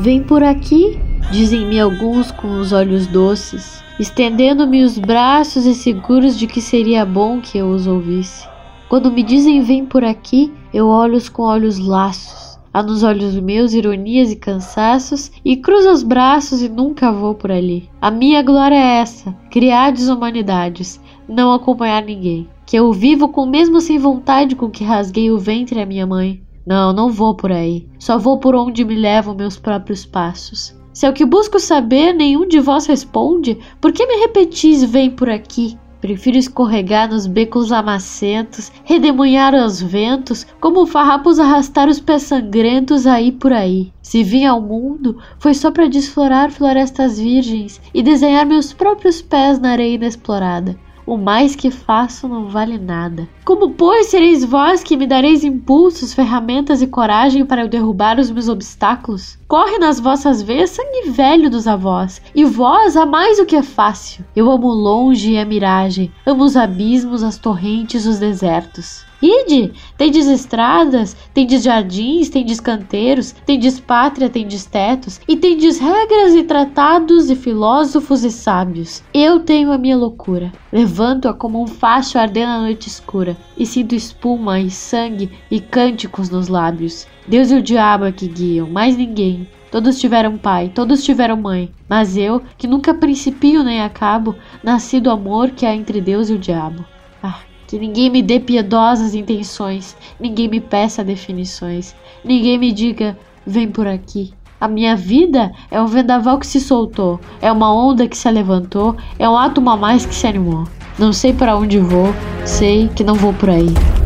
Vem por aqui, dizem-me alguns com os olhos doces, estendendo-me os braços e seguros de que seria bom que eu os ouvisse. Quando me dizem vem por aqui, eu olho-os com olhos laços. Há nos olhos meus ironias e cansaços, e cruzo os braços e nunca vou por ali. A minha glória é essa: criar desumanidades, não acompanhar ninguém. Que eu vivo com mesmo sem vontade com que rasguei o ventre à minha mãe. Não, não vou por aí. Só vou por onde me levam meus próprios passos. Se é o que busco saber, nenhum de vós responde, por que me repetis vem por aqui? Prefiro escorregar nos becos lamacentos, redemoinhar aos ventos, como farrapos arrastar os pés sangrentos aí por aí. Se vim ao mundo, foi só para desflorar florestas virgens e desenhar meus próprios pés na areia inexplorada. O mais que faço não vale nada. Como, pois, sereis vós que me dareis impulsos, ferramentas e coragem para eu derrubar os meus obstáculos? Corre nas vossas veias sangue velho dos avós, e vós amais o que é fácil. Eu amo longe e a miragem, amo os abismos, as torrentes, os desertos. Ide, tendes estradas, tendes jardins, tendes canteiros, tendes pátria, tendes tetos, e tendes regras e tratados e filósofos e sábios. Eu tenho a minha loucura. Levanto-a como um facho ardendo na noite escura, e sinto espuma e sangue e cânticos nos lábios. Deus e o diabo é que guiam, mais ninguém. Todos tiveram pai, todos tiveram mãe, mas eu, que nunca principio nem acabo, nasci do amor que há entre Deus e o diabo. Ah, que ninguém me dê piedosas intenções, ninguém me peça definições, ninguém me diga, vem por aqui. A minha vida é um vendaval que se soltou, é uma onda que se levantou, é um átomo a mais que se animou. Não sei para onde vou, sei que não vou por aí.